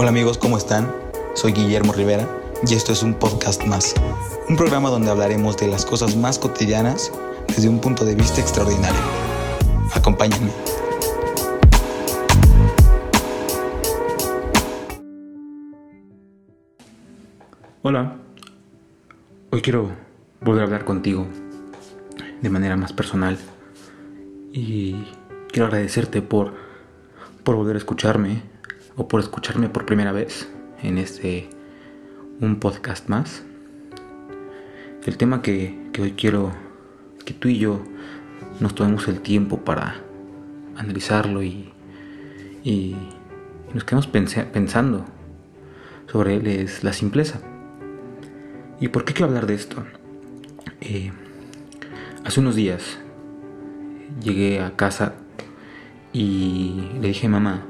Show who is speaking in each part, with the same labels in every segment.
Speaker 1: Hola amigos, ¿cómo están? Soy Guillermo Rivera y esto es un podcast más. Un programa donde hablaremos de las cosas más cotidianas desde un punto de vista extraordinario. Acompáñenme.
Speaker 2: Hola, hoy quiero volver a hablar contigo de manera más personal y quiero agradecerte por, por volver a escucharme o por escucharme por primera vez en este un podcast más. El tema que, hoy quiero que tú y yo nos tomemos el tiempo para analizarlo y, y nos quedemos pensando sobre él es la simpleza. ¿Y por qué quiero hablar de esto? Eh, hace unos días llegué a casa y le dije mamá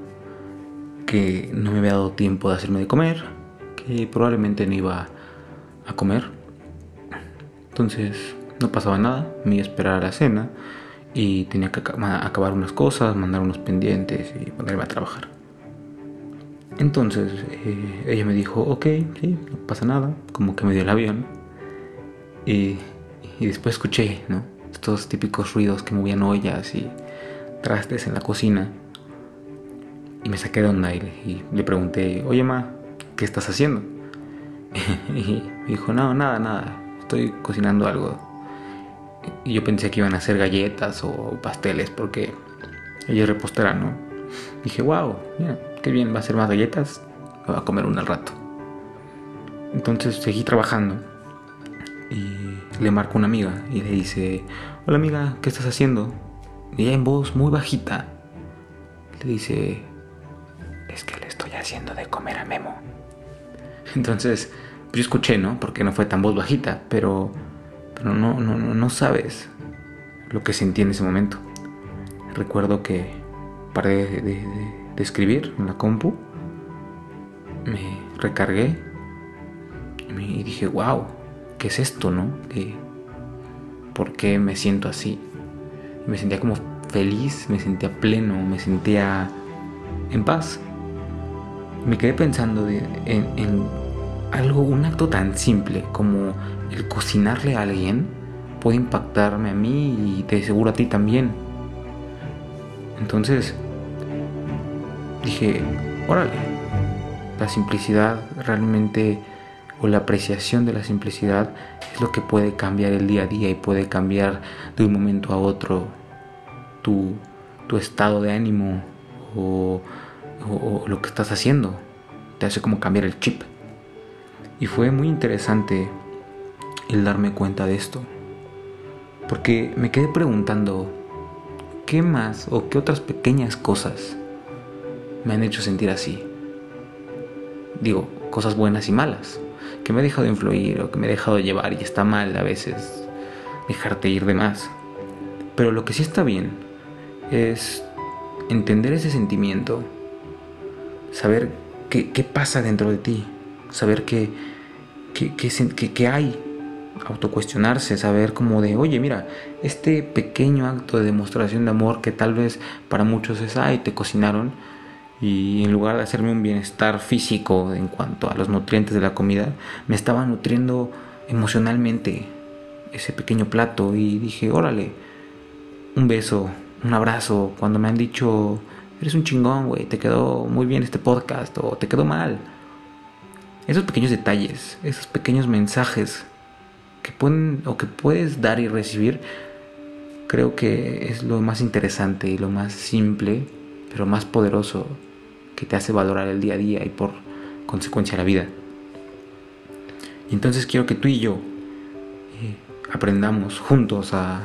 Speaker 2: que no me había dado tiempo de hacerme de comer, que probablemente no iba a comer. Entonces no pasaba nada, me iba a esperar a la cena y tenía que acabar unas cosas, mandar unos pendientes y ponerme a trabajar. Entonces eh, ella me dijo, ok, sí, no pasa nada, como que me dio el avión. Y, y después escuché, ¿no? Estos típicos ruidos que movían ollas y trastes en la cocina. Y me saqué de onda y, le pregunté, oye ma, ¿qué estás haciendo? y dijo, no, nada, nada, estoy cocinando algo. Y yo pensé que iban a hacer galletas o pasteles porque ella es repostera, ¿no? Dije, wow, mira, qué bien, va a hacer más galletas, me va a comer una al rato. Entonces seguí trabajando y le marco una amiga y le dice, hola amiga, ¿qué estás haciendo? Y ella en voz muy bajita le dice, es que le estoy haciendo de comer a Memo. Entonces, yo escuché, ¿no? Porque no fue tan voz bajita, pero, pero no, no, no sabes lo que sentí en ese momento. Recuerdo que paré de, escribir en la compu, me recargué y dije, wow, ¿qué es esto, no? ¿Por qué me siento así? Me sentía como feliz, me sentía pleno, me sentía en paz me quedé pensando en, algo, un acto tan simple como el cocinarle a alguien puede impactarme a mí y de seguro a ti también. Entonces dije, órale, la simplicidad realmente o la apreciación de la simplicidad es lo que puede cambiar el día a día y puede cambiar de un momento a otro tu, estado de ánimo o o, lo que estás haciendo. Te hace como cambiar el chip. Y fue muy interesante el darme cuenta de esto. Porque me quedé preguntando, ¿qué más o qué otras pequeñas cosas me han hecho sentir así? Digo, cosas buenas y malas, que me he dejado influir o que me he dejado llevar y está mal a veces dejarte ir de más. Pero lo que sí está bien es entender ese sentimiento saber qué, qué pasa dentro de ti, saber qué, qué, qué, qué hay, autocuestionarse, saber como de, oye, mira, este pequeño acto de demostración de amor que tal vez para muchos es, ay, te cocinaron, y en lugar de hacerme un bienestar físico en cuanto a los nutrientes de la comida, me estaba nutriendo emocionalmente ese pequeño plato y dije, órale, un beso, un abrazo, cuando me han dicho eres un chingón, güey, te quedó muy bien este podcast o te quedó mal. Esos pequeños detalles, esos pequeños mensajes que pueden o que puedes dar y recibir, creo que es lo más interesante y lo más simple, pero más poderoso que te hace valorar el día a día y por consecuencia la vida. Y entonces quiero que tú y yo eh, aprendamos juntos a,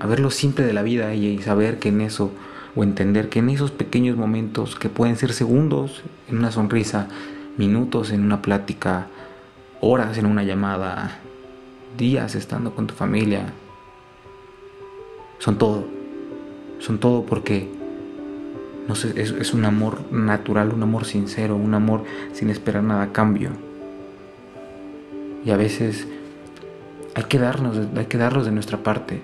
Speaker 2: a ver lo simple de la vida y saber que en eso o entender que en esos pequeños momentos que pueden ser segundos en una sonrisa, minutos en una plática, horas en una llamada, días estando con tu familia, son todo. Son todo porque no sé, es, un amor natural, un amor sincero, un amor sin esperar nada a cambio. Y a veces hay que darnos, hay que darlos de nuestra parte.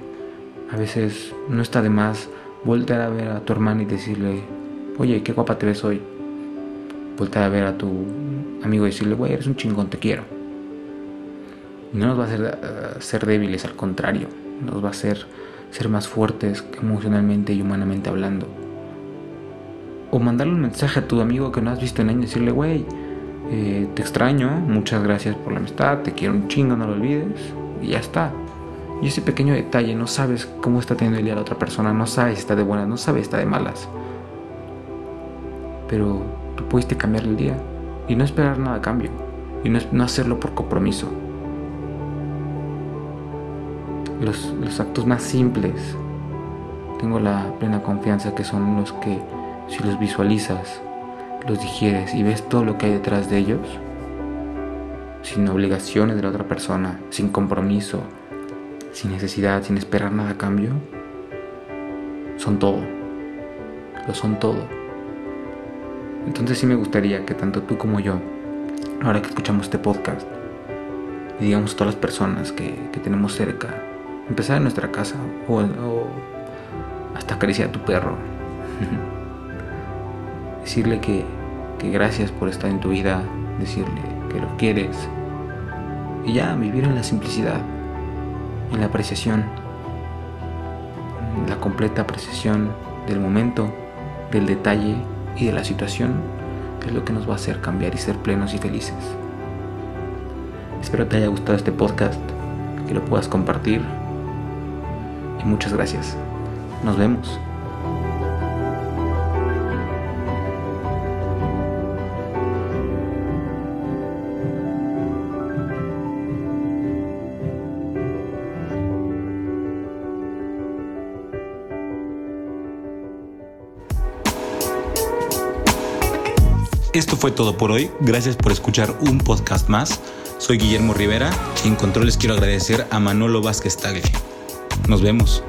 Speaker 2: A veces no está de más voltear a ver a tu hermana y decirle, oye, qué guapa te ves hoy. voltear a ver a tu amigo y decirle, güey, eres un chingón, te quiero. no nos va a hacer uh, ser débiles, al contrario, nos va a hacer ser más fuertes emocionalmente y humanamente hablando. O mandarle un mensaje a tu amigo que no has visto en años y decirle, güey, eh, te extraño, muchas gracias por la amistad, te quiero un chingo, no lo olvides, y ya está. Y ese pequeño detalle, no sabes cómo está teniendo el día la otra persona, no sabes si está de buenas, no sabes si está de malas. Pero tú pudiste cambiar el día y no esperar nada a cambio, y no, no hacerlo por compromiso. Los, los actos más simples, tengo la plena confianza que son los que, si los visualizas, los digieres y ves todo lo que hay detrás de ellos, sin obligaciones de la otra persona, sin compromiso, sin necesidad, sin esperar nada a cambio, son todo. Lo son todo. Entonces sí me gustaría que tanto tú como yo, ahora que escuchamos este podcast, digamos todas las personas que, tenemos cerca, empezar en nuestra casa o, hasta acariciar a tu perro. decirle que, gracias por estar en tu vida, decirle que lo quieres y ya vivir en la simplicidad, en la apreciación, la completa apreciación del momento, del detalle y de la situación es lo que nos va a hacer cambiar y ser plenos y felices. Espero te haya gustado este podcast, que lo puedas compartir y muchas gracias. Nos vemos.
Speaker 1: Esto fue todo por hoy. Gracias por escuchar un podcast más. Soy Guillermo Rivera y en controles quiero agradecer a Manolo Vázquez Tagle. Nos vemos.